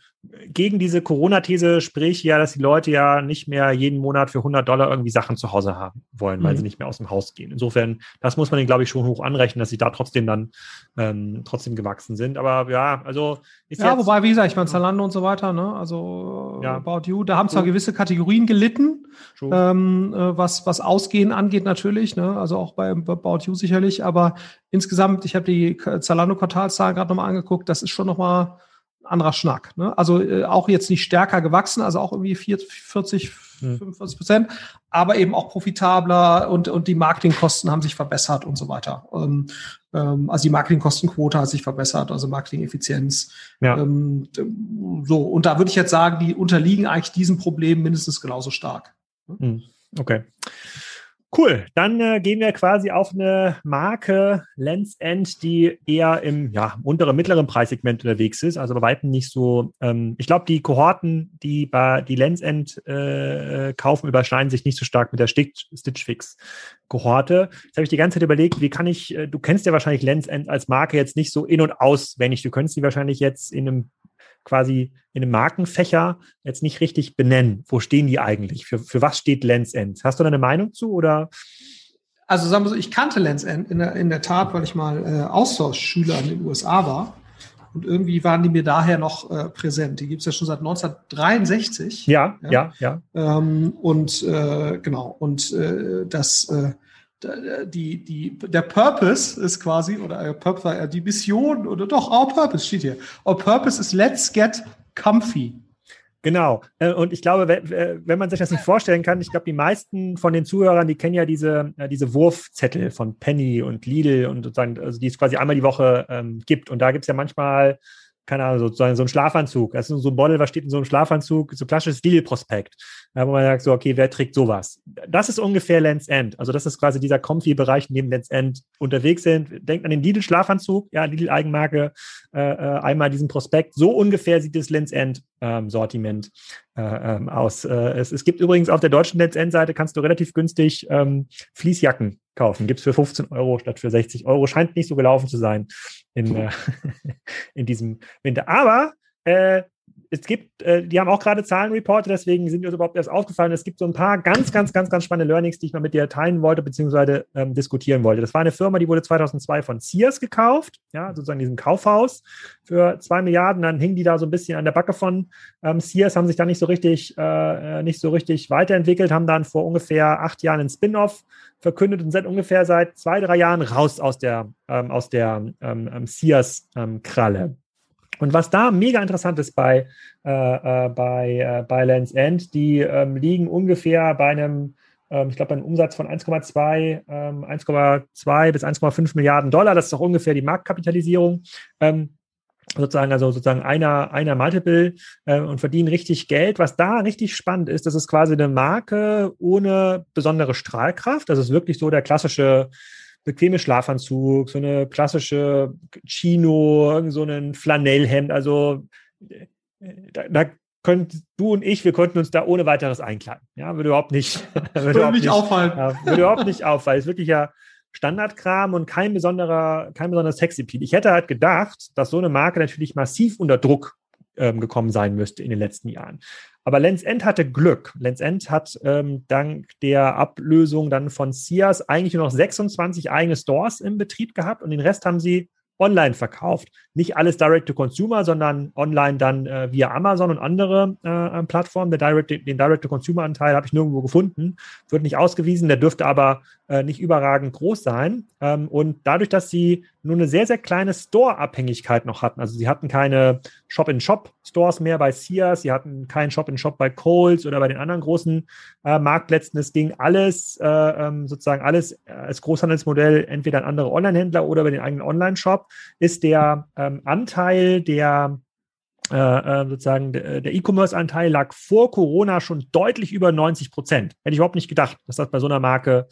S1: gegen diese Corona-These sprich ja, dass die Leute ja nicht mehr jeden Monat für 100 Dollar irgendwie Sachen zu Hause haben wollen, weil mhm. sie nicht mehr aus dem Haus gehen. Insofern, das muss man den, glaube ich, schon hoch anrechnen, dass sie da trotzdem dann ähm, trotzdem gewachsen sind. Aber ja, also
S2: ist Ja, wobei, wie gesagt, ich meine, Zalando und so weiter, ne? also ja. About You, da haben zwar gewisse Kategorien gelitten, ähm, äh, was, was Ausgehen angeht natürlich, ne? also auch bei About You sicherlich, aber insgesamt, ich habe die Zalando-Quartalszahlen gerade nochmal angeguckt, das ist schon nochmal anderer Schnack. Ne? Also äh, auch jetzt nicht stärker gewachsen, also auch irgendwie 40, 45 Prozent, aber eben auch profitabler und, und die Marketingkosten haben sich verbessert und so weiter. Ähm, ähm, also die Marketingkostenquote hat sich verbessert, also Marketingeffizienz. Ja. Ähm, so, und da würde ich jetzt sagen, die unterliegen eigentlich diesem Problem mindestens genauso stark.
S1: Hm. Okay. Cool, dann äh, gehen wir quasi auf eine Marke Lens End, die eher im ja, unteren, mittleren Preissegment unterwegs ist, also bei weitem nicht so. Ähm, ich glaube, die Kohorten, die bei die Lens End äh, kaufen, überschneiden sich nicht so stark mit der Stitch, Stitch Fix Kohorte. Jetzt habe ich die ganze Zeit überlegt, wie kann ich, äh, du kennst ja wahrscheinlich Lens End als Marke jetzt nicht so in- und auswendig. Du könntest die wahrscheinlich jetzt in einem quasi in einem Markenfächer jetzt nicht richtig benennen. Wo stehen die eigentlich? Für, für was steht Lens End? Hast du da eine Meinung zu oder?
S2: Also sagen wir so, ich kannte Lens End in der, in der Tat, weil ich mal äh, Austauschschüler in den USA war. Und irgendwie waren die mir daher noch äh, präsent. Die gibt es ja schon seit 1963.
S1: Ja, ja, ja. ja.
S2: Ähm, und äh, genau, und äh, das äh, die, die, der Purpose ist quasi, oder äh, äh, die Mission, oder doch, our Purpose steht hier. Our Purpose ist let's get comfy.
S1: Genau. Äh, und ich glaube, wenn man sich das nicht vorstellen kann, ich glaube, die meisten von den Zuhörern, die kennen ja diese, diese Wurfzettel von Penny und Lidl und sozusagen, also die es quasi einmal die Woche ähm, gibt. Und da gibt es ja manchmal keine Ahnung, sozusagen so ein Schlafanzug. Das ist so ein Model, was steht in so einem Schlafanzug, so klassisches Deal-Prospekt, wo man sagt so, okay, wer trägt sowas? Das ist ungefähr Lens End. Also das ist quasi dieser Comfy-Bereich, in dem Lens End unterwegs sind. Denkt an den Lidl-Schlafanzug, ja, Lidl-Eigenmarke, äh, äh, einmal diesen Prospekt. So ungefähr sieht das Lens End-Sortiment äh, ähm, aus. Äh, es, es gibt übrigens auf der deutschen Lens End-Seite kannst du relativ günstig ähm, Fließjacken kaufen. Gibt es für 15 Euro statt für 60 Euro. Scheint nicht so gelaufen zu sein in, äh, in diesem Winter. Aber äh, es gibt, äh, die haben auch gerade Zahlen reportet, deswegen sind das überhaupt erst aufgefallen. Es gibt so ein paar ganz, ganz, ganz, ganz spannende Learnings, die ich mal mit dir teilen wollte, beziehungsweise ähm, diskutieren wollte. Das war eine Firma, die wurde 2002 von Sears gekauft, ja, sozusagen diesem Kaufhaus für zwei Milliarden. Dann hingen die da so ein bisschen an der Backe von ähm, Sears, haben sich da nicht so richtig, äh, nicht so richtig weiterentwickelt, haben dann vor ungefähr acht Jahren einen Spin-off verkündet und sind ungefähr seit zwei, drei Jahren raus aus der, ähm, aus der ähm, ähm Sears-Kralle. Und was da mega interessant ist bei, äh, äh, bei, äh, bei Lands End, die ähm, liegen ungefähr bei einem, ähm, ich glaube, einem Umsatz von 1,2 ähm, 1,2 bis 1,5 Milliarden Dollar. Das ist auch ungefähr die Marktkapitalisierung. Ähm, sozusagen, also sozusagen einer, einer Multiple äh, und verdienen richtig Geld. Was da richtig spannend ist, das ist quasi eine Marke ohne besondere Strahlkraft. Das ist wirklich so der klassische bequeme Schlafanzug, so eine klassische Chino, so ein Flanellhemd. Also äh, da, da könnt du und ich, wir konnten uns da ohne weiteres einkleiden. Ja, würde überhaupt nicht,
S2: würde, überhaupt nicht auffallen.
S1: Ja, würde überhaupt nicht auffallen. Ist wirklich ja Standardkram und kein besonderer, kein besonderer Sexappeal. Ich hätte halt gedacht, dass so eine Marke natürlich massiv unter Druck ähm, gekommen sein müsste in den letzten Jahren. Aber Lenz End hatte Glück. Lenz End hat ähm, dank der Ablösung dann von Sears eigentlich nur noch 26 eigene Stores im Betrieb gehabt und den Rest haben sie online verkauft. Nicht alles Direct to Consumer, sondern online dann äh, via Amazon und andere äh, Plattformen. Direct, den Direct to Consumer Anteil habe ich nirgendwo gefunden, wird nicht ausgewiesen. Der dürfte aber äh, nicht überragend groß sein. Ähm, und dadurch, dass sie nur eine sehr, sehr kleine Store-Abhängigkeit noch hatten, also sie hatten keine Shop-in-Shop-Stores mehr bei Sears, sie hatten keinen Shop-in-Shop bei Coles oder bei den anderen großen äh, Marktplätzen. Es ging alles, äh, ähm, sozusagen alles als Großhandelsmodell entweder an andere Online-Händler oder über den eigenen Online-Shop, ist der ähm, Anteil der äh, äh sozusagen der E-Commerce-Anteil lag vor Corona schon deutlich über 90 Prozent. Hätte ich überhaupt nicht gedacht, dass das bei so einer Marke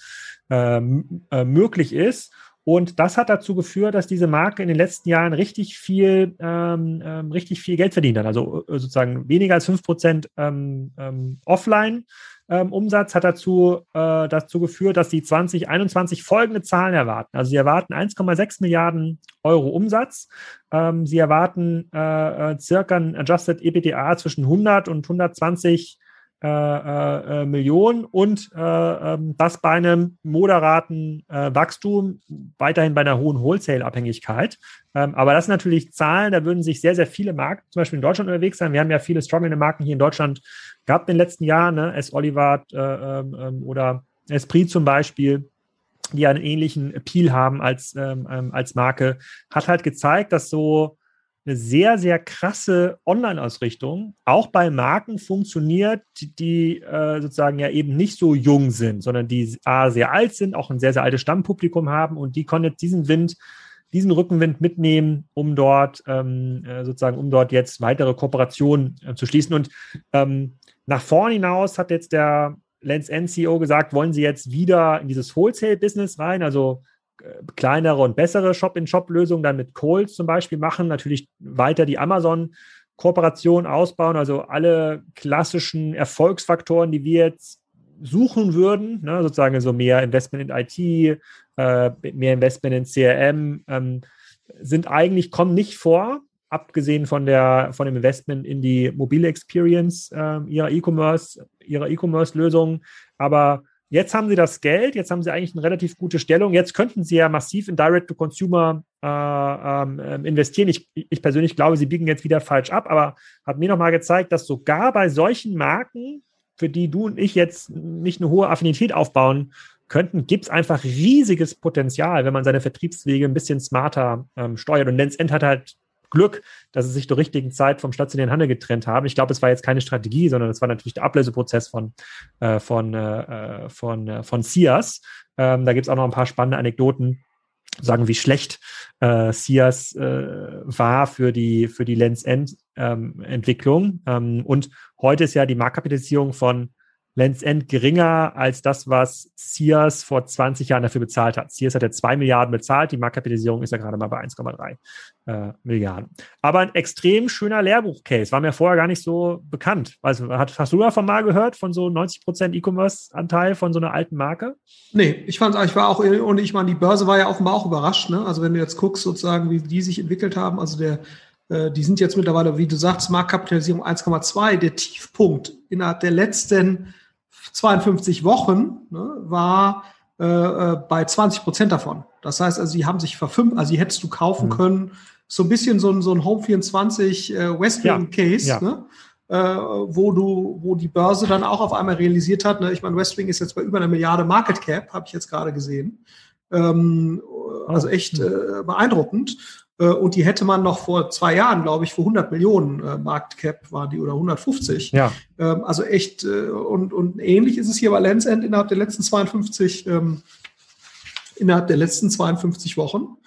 S1: ähm, äh, möglich ist. Und das hat dazu geführt, dass diese Marke in den letzten Jahren richtig viel, ähm, ähm, richtig viel Geld verdient hat. Also äh, sozusagen weniger als 5% ähm, ähm, Offline-Umsatz hat dazu, äh, dazu geführt, dass sie 2021 folgende Zahlen erwarten. Also sie erwarten 1,6 Milliarden Euro Umsatz. Ähm, sie erwarten äh, äh, circa ein Adjusted EBITDA zwischen 100 und 120 äh, äh, äh, Millionen und äh, ähm, das bei einem moderaten äh, Wachstum, weiterhin bei einer hohen Wholesale-Abhängigkeit. Ähm, aber das sind natürlich Zahlen, da würden sich sehr, sehr viele Marken, zum Beispiel in Deutschland unterwegs sein. Wir haben ja viele strongende Marken hier in Deutschland gehabt in den letzten Jahren, ne? S. Oliver äh, ähm, ähm, oder Esprit zum Beispiel die einen ähnlichen Appeal haben als, ähm, als Marke, hat halt gezeigt, dass so eine sehr, sehr krasse Online-Ausrichtung auch bei Marken funktioniert, die, äh, sozusagen ja eben nicht so jung sind, sondern die A, sehr alt sind, auch ein sehr, sehr altes Stammpublikum haben und die konnten diesen Wind, diesen Rückenwind mitnehmen, um dort ähm, äh, sozusagen, um dort jetzt weitere Kooperationen äh, zu schließen. Und ähm, nach vorn hinaus hat jetzt der Lens NCO gesagt, wollen sie jetzt wieder in dieses Wholesale-Business rein, also kleinere und bessere Shop-in-Shop-Lösungen dann mit Coles zum Beispiel machen, natürlich weiter die Amazon-Kooperation ausbauen, also alle klassischen Erfolgsfaktoren, die wir jetzt suchen würden, ne, sozusagen so mehr Investment in IT, äh, mehr Investment in CRM, ähm, sind eigentlich, kommen nicht vor, abgesehen von der, von dem Investment in die mobile Experience äh, ihrer E-Commerce, ihrer E-Commerce-Lösungen. Aber Jetzt haben sie das Geld, jetzt haben sie eigentlich eine relativ gute Stellung. Jetzt könnten sie ja massiv in Direct-to-Consumer äh, ähm, ähm, investieren. Ich, ich persönlich glaube, sie biegen jetzt wieder falsch ab, aber hat mir nochmal gezeigt, dass sogar bei solchen Marken, für die du und ich jetzt nicht eine hohe Affinität aufbauen könnten, gibt es einfach riesiges Potenzial, wenn man seine Vertriebswege ein bisschen smarter ähm, steuert. Und Lenz End hat halt Glück, dass sie sich zur richtigen Zeit vom stationären Handel getrennt haben. Ich glaube, es war jetzt keine Strategie, sondern es war natürlich der Ablöseprozess von, äh, von, äh, von, äh, von Sias. Ähm, da gibt es auch noch ein paar spannende Anekdoten, sagen, wie schlecht äh, Sias äh, war für die, für die Lens End ähm. Ähm, und heute ist ja die Marktkapitalisierung von End geringer als das, was Sears vor 20 Jahren dafür bezahlt hat. Sears hat ja 2 Milliarden bezahlt, die Marktkapitalisierung ist ja gerade mal bei 1,3 äh, Milliarden. Aber ein extrem schöner Lehrbuch-Case, war mir vorher gar nicht so bekannt. Also, hast, hast du davon mal gehört, von so 90% E-Commerce-Anteil von so einer alten Marke?
S2: Nee, ich fand, ich war auch, und ich meine, die Börse war ja offenbar auch überrascht, ne? Also wenn du jetzt guckst, sozusagen, wie die sich entwickelt haben, also der äh, die sind jetzt mittlerweile, wie du sagst, Marktkapitalisierung 1,2. Der Tiefpunkt innerhalb der letzten 52 Wochen ne, war äh, äh bei 20 Prozent davon. Das heißt also, sie haben sich verfünft, also die hättest du kaufen mhm. können, so ein bisschen so ein, so ein Home 24 äh, Westwing Case, ja. Ne? Äh, wo du, wo die Börse dann auch auf einmal realisiert hat, ne? ich meine, Westwing ist jetzt bei über einer Milliarde Market Cap, habe ich jetzt gerade gesehen. Ähm, also echt äh, beeindruckend. Äh, und die hätte man noch vor zwei Jahren, glaube ich, für 100 Millionen äh, Marktcap war die oder 150.
S1: Ja.
S2: Ähm, also echt, äh, und, und ähnlich ist es hier bei Lens End innerhalb der letzten 52, ähm, innerhalb der letzten 52 Wochen.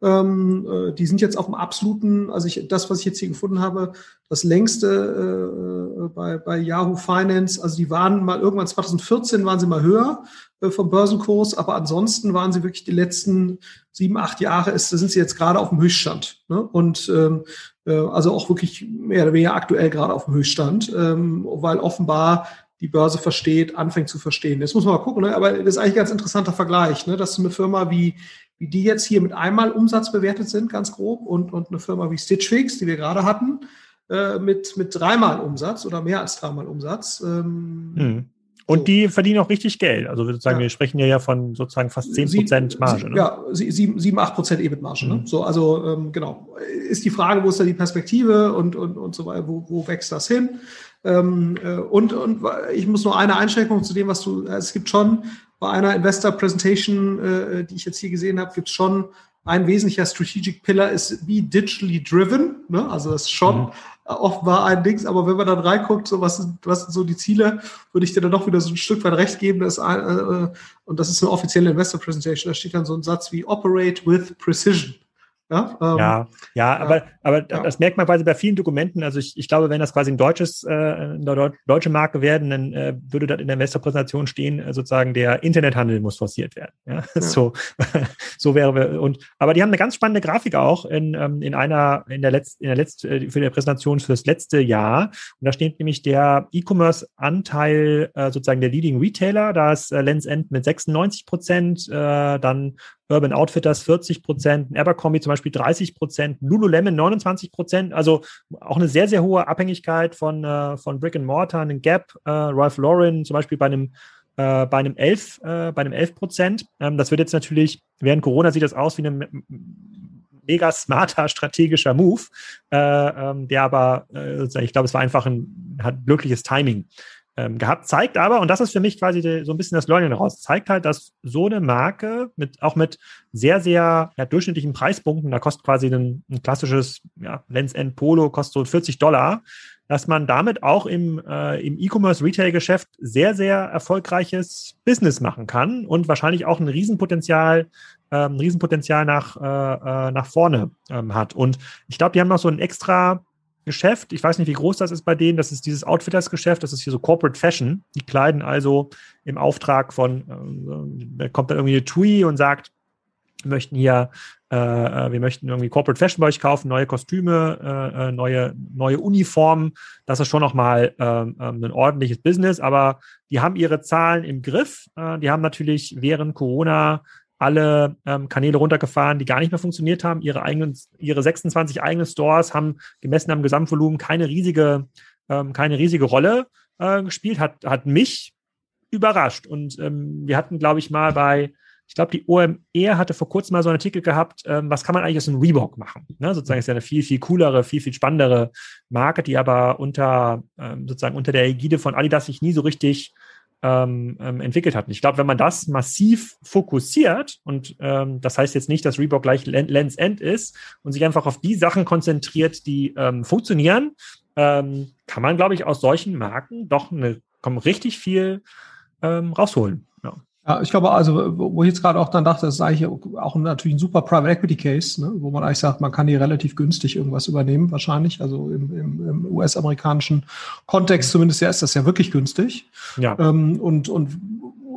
S2: Ähm, äh, die sind jetzt auf dem absoluten, also ich, das, was ich jetzt hier gefunden habe, das längste äh, bei, bei Yahoo Finance, also die waren mal irgendwann 2014 waren sie mal höher äh, vom Börsenkurs, aber ansonsten waren sie wirklich die letzten sieben, acht Jahre, ist, sind sie jetzt gerade auf dem Höchststand. Ne? Und ähm, äh, also auch wirklich mehr oder weniger aktuell gerade auf dem Höchststand, ähm, weil offenbar die Börse versteht, anfängt zu verstehen. Jetzt muss man mal gucken, ne? aber das ist eigentlich ein ganz interessanter Vergleich, ne? dass eine Firma wie wie die jetzt hier mit einmal Umsatz bewertet sind, ganz grob, und, und eine Firma wie Stitch Fix, die wir gerade hatten, äh, mit, mit dreimal Umsatz oder mehr als dreimal Umsatz.
S1: Ähm, hm. Und so. die verdienen auch richtig Geld. Also sozusagen, ja. wir sprechen ja von sozusagen fast 10 Prozent Marge.
S2: Sie, ne? Ja, 7, 7 8 Prozent EBIT-Marge. Ne? Mhm. Ne? So, also ähm, genau. Ist die Frage, wo ist da die Perspektive und, und, und so weiter, wo, wo wächst das hin? Ähm, äh, und, und ich muss nur eine Einschränkung zu dem, was du, es gibt schon bei einer Investor Presentation, äh, die ich jetzt hier gesehen habe, gibt es schon ein wesentlicher Strategic Pillar ist be digitally driven. Ne? Also das ist schon mhm. offenbar ein Dings, aber wenn man dann reinguckt, so was sind, was sind so die Ziele, würde ich dir dann doch wieder so ein Stück weit recht geben. Dass, äh, und das ist eine offizielle Investor Presentation, da steht dann so ein Satz wie Operate with Precision.
S1: Ja, ähm, ja, ja, aber, aber ja. das merkt man quasi bei vielen Dokumenten. Also ich, ich glaube, wenn das quasi ein deutsches, äh, eine deutsche Marke werden, dann äh, würde das in der Investorpräsentation stehen, äh, sozusagen der Internethandel muss forciert werden. Ja, ja. so, so wäre und aber die haben eine ganz spannende Grafik auch in, ähm, in einer in der letzten in der letzten äh, für die Präsentation für das letzte Jahr und da steht nämlich der E-Commerce-Anteil äh, sozusagen der Leading Retailer, da ist äh, Lens End mit 96 Prozent, äh, dann Urban Outfitters 40 Prozent, Abercrombie zum Beispiel 30 Prozent, Lululemon 29 Prozent, also auch eine sehr, sehr hohe Abhängigkeit von, äh, von Brick and Mortar, einen Gap, äh, Ralph Lauren zum Beispiel bei einem äh, bei einem 11, äh, bei einem 11 Prozent. Ähm, das wird jetzt natürlich, während Corona sieht das aus wie ein mega smarter strategischer Move, äh, ähm, der aber, ich glaube, es war einfach ein, hat glückliches Timing ähm, gehabt. Zeigt aber, und das ist für mich quasi die, so ein bisschen das Learning daraus, zeigt halt, dass so eine Marke mit auch mit sehr, sehr ja, durchschnittlichen Preispunkten, da kostet quasi ein, ein klassisches ja, Lens End Polo, kostet so 40 Dollar, dass man damit auch im, äh, im E-Commerce-Retail-Geschäft sehr, sehr erfolgreiches Business machen kann und wahrscheinlich auch ein Riesenpotenzial, ähm, ein Riesenpotenzial nach, äh, äh nach vorne ähm, hat. Und ich glaube, die haben noch so ein extra Geschäft. Ich weiß nicht, wie groß das ist bei denen. Das ist dieses Outfitters-Geschäft. Das ist hier so Corporate Fashion. Die kleiden also im Auftrag von, äh, da kommt dann irgendwie eine TUI und sagt, wir möchten hier, äh, äh, wir möchten irgendwie Corporate Fashion bei euch kaufen, neue Kostüme, äh, neue, neue Uniformen. Das ist schon nochmal ähm, ähm, ein ordentliches Business, aber die haben ihre Zahlen im Griff. Die haben natürlich während Corona alle ähm, Kanäle runtergefahren, die gar nicht mehr funktioniert haben. Ihre eigenen, ihre 26 eigenen Stores haben gemessen am Gesamtvolumen keine riesige, ähm, keine riesige Rolle äh, gespielt. Hat, hat mich überrascht. Und ähm, wir hatten, glaube ich, mal bei, ich glaube, die OMR hatte vor kurzem mal so einen Artikel gehabt, ähm, was kann man eigentlich aus einem Reebok machen? Ne? Sozusagen ist ja eine viel, viel coolere, viel, viel spannendere Marke, die aber unter, ähm, sozusagen unter der Ägide von Adidas sich nie so richtig ähm, ähm, entwickelt hatten. Ich glaube, wenn man das massiv fokussiert, und ähm, das heißt jetzt nicht, dass Reebok gleich Lens End ist und sich einfach auf die Sachen konzentriert, die ähm, funktionieren, ähm, kann man, glaube ich, aus solchen Marken doch eine, kommen richtig viel ähm, rausholen.
S2: Ja, ich glaube, also, wo ich jetzt gerade auch dann dachte, das ist eigentlich auch natürlich ein super Private Equity Case, ne, wo man eigentlich sagt, man kann die relativ günstig irgendwas übernehmen, wahrscheinlich. Also im, im, im US-amerikanischen Kontext zumindest ja ist das ja wirklich günstig. Ja. Ähm, und, und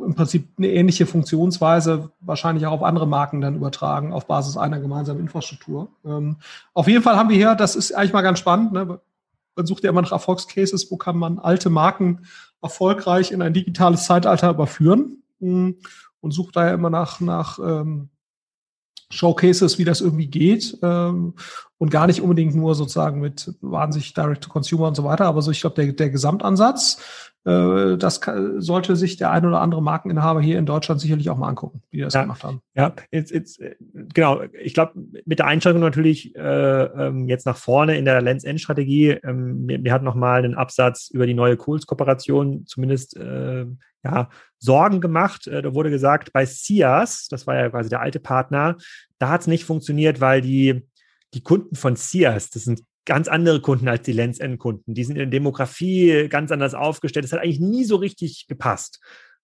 S2: im Prinzip eine ähnliche Funktionsweise wahrscheinlich auch auf andere Marken dann übertragen, auf Basis einer gemeinsamen Infrastruktur. Ähm, auf jeden Fall haben wir hier, das ist eigentlich mal ganz spannend, ne, man sucht ja immer nach Erfolgscases, wo kann man alte Marken erfolgreich in ein digitales Zeitalter überführen und suche daher immer nach, nach ähm, Showcases, wie das irgendwie geht ähm, und gar nicht unbedingt nur sozusagen mit wahnsinnig Direct-to-Consumer und so weiter, aber so ich glaube, der, der Gesamtansatz, äh, das kann, sollte sich der ein oder andere Markeninhaber hier in Deutschland sicherlich auch mal angucken, wie die das
S1: ja,
S2: gemacht haben.
S1: Ja, jetzt, jetzt, genau. Ich glaube, mit der Einschränkung natürlich äh, ähm, jetzt nach vorne in der Lens-End-Strategie, ähm, wir, wir hatten nochmal einen Absatz über die neue Kohls-Kooperation, zumindest äh, ja, Sorgen gemacht. Äh, da wurde gesagt, bei Sias, das war ja quasi der alte Partner, da hat es nicht funktioniert, weil die, die Kunden von Sias, das sind ganz andere Kunden als die Lens-End-Kunden. Die sind in der Demografie ganz anders aufgestellt. Das hat eigentlich nie so richtig gepasst.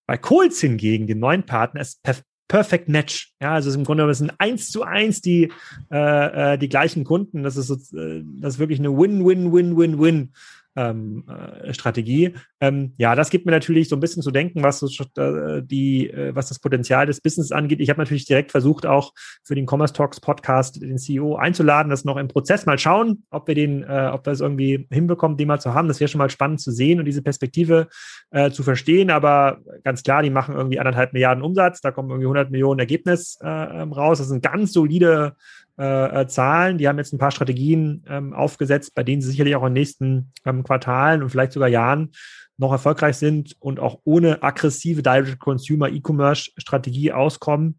S1: Bei Kohls hingegen, dem neuen Partner, ist perf Perfect Match. Ja, also im Grunde das sind eins zu eins die, äh, äh, die gleichen Kunden. Das ist, so, äh, das ist wirklich eine Win-Win-Win-Win-Win ähm, äh, Strategie. Ähm, ja, das gibt mir natürlich so ein bisschen zu denken, was, äh, die, äh, was das Potenzial des Business angeht. Ich habe natürlich direkt versucht, auch für den Commerce Talks Podcast den CEO einzuladen, das noch im Prozess mal schauen, ob wir den, äh, ob wir es irgendwie hinbekommen, den mal zu haben. Das wäre schon mal spannend zu sehen und diese Perspektive äh, zu verstehen. Aber ganz klar, die machen irgendwie anderthalb Milliarden Umsatz, da kommen irgendwie 100 Millionen Ergebnis äh, ähm, raus. Das sind ganz solide äh, äh, Zahlen. Die haben jetzt ein paar Strategien ähm, aufgesetzt, bei denen sie sicherlich auch in den nächsten ähm, Quartalen und vielleicht sogar Jahren noch erfolgreich sind und auch ohne aggressive Direct-Consumer E-Commerce-Strategie auskommen.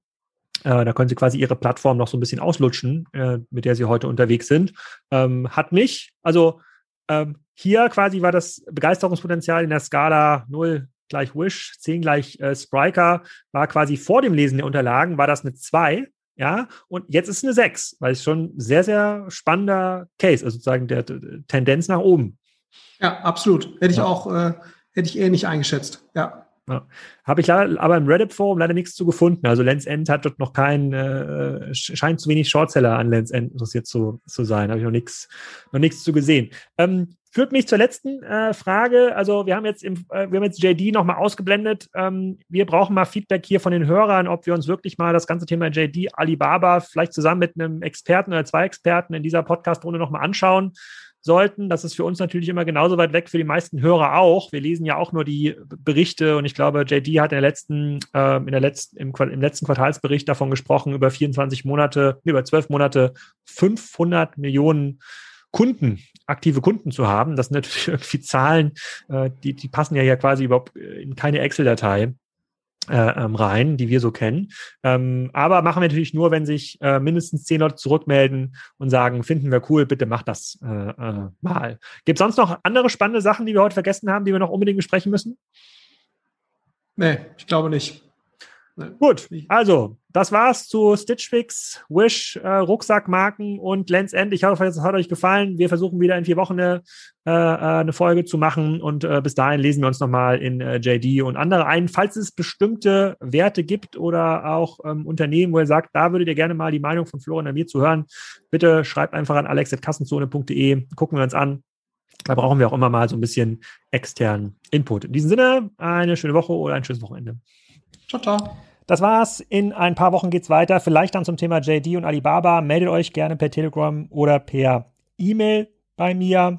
S1: Äh, da können sie quasi ihre Plattform noch so ein bisschen auslutschen, äh, mit der sie heute unterwegs sind. Ähm, hat mich, also ähm, hier quasi war das Begeisterungspotenzial in der Skala 0 gleich Wish, 10 gleich äh, Spriker, war quasi vor dem Lesen der Unterlagen, war das eine 2 ja, und jetzt ist es eine 6, weil es schon ein sehr, sehr spannender Case, also sozusagen der, der Tendenz nach oben.
S2: Ja, absolut. Hätte ich ja. auch, äh, hätte ich ähnlich eingeschätzt. Ja.
S1: Ja. Habe ich aber im Reddit-Forum leider nichts zu gefunden. Also Lens End hat dort noch keinen, äh, scheint zu wenig Shortseller an Lens End interessiert zu, zu sein. Habe ich noch nichts, noch nichts zu gesehen. Ähm, Führt mich zur letzten äh, Frage. Also wir haben jetzt im, äh, wir haben jetzt JD nochmal ausgeblendet. Ähm, wir brauchen mal Feedback hier von den Hörern, ob wir uns wirklich mal das ganze Thema JD Alibaba vielleicht zusammen mit einem Experten oder zwei Experten in dieser Podcast-Runde nochmal anschauen sollten. Das ist für uns natürlich immer genauso weit weg, für die meisten Hörer auch. Wir lesen ja auch nur die Berichte und ich glaube, JD hat in der letzten, äh, in der letzten, im, im, letzten Quartalsbericht davon gesprochen, über 24 Monate, über 12 Monate 500 Millionen Kunden, aktive Kunden zu haben. Das sind natürlich irgendwie Zahlen, äh, die, die passen ja hier quasi überhaupt in keine Excel-Datei. Äh, ähm, rein, die wir so kennen. Ähm, aber machen wir natürlich nur, wenn sich äh, mindestens zehn Leute zurückmelden und sagen, finden wir cool, bitte mach das äh, äh, mal. Gibt es sonst noch andere spannende Sachen, die wir heute vergessen haben, die wir noch unbedingt besprechen müssen?
S2: Nee, ich glaube nicht.
S1: Gut, also das war's zu Stitch Fix, Wish, äh, Rucksackmarken und Lens End. Ich hoffe, es hat euch gefallen. Wir versuchen wieder in vier Wochen eine, äh, äh, eine Folge zu machen und äh, bis dahin lesen wir uns nochmal in äh, JD und andere ein. Falls es bestimmte Werte gibt oder auch ähm, Unternehmen, wo ihr sagt, da würdet ihr gerne mal die Meinung von Florian und mir zu hören, bitte schreibt einfach an alex.kassenzone.de, gucken wir uns an. Da brauchen wir auch immer mal so ein bisschen externen Input. In diesem Sinne, eine schöne Woche oder ein schönes Wochenende. Ciao, ciao. Das war's. In ein paar Wochen geht's weiter. Vielleicht dann zum Thema JD und Alibaba. Meldet euch gerne per Telegram oder per E-Mail bei mir.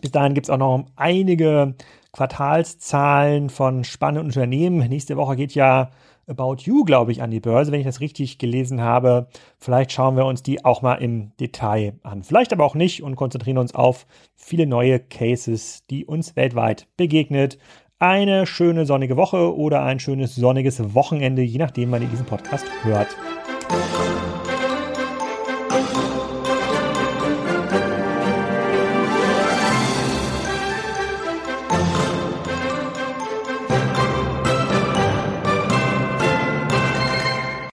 S1: Bis dahin gibt's auch noch einige Quartalszahlen von spannenden Unternehmen. Nächste Woche geht ja About You, glaube ich, an die Börse, wenn ich das richtig gelesen habe. Vielleicht schauen wir uns die auch mal im Detail an. Vielleicht aber auch nicht und konzentrieren uns auf viele neue Cases, die uns weltweit begegnet eine schöne sonnige Woche oder ein schönes sonniges Wochenende, je nachdem, wann ihr diesen Podcast hört.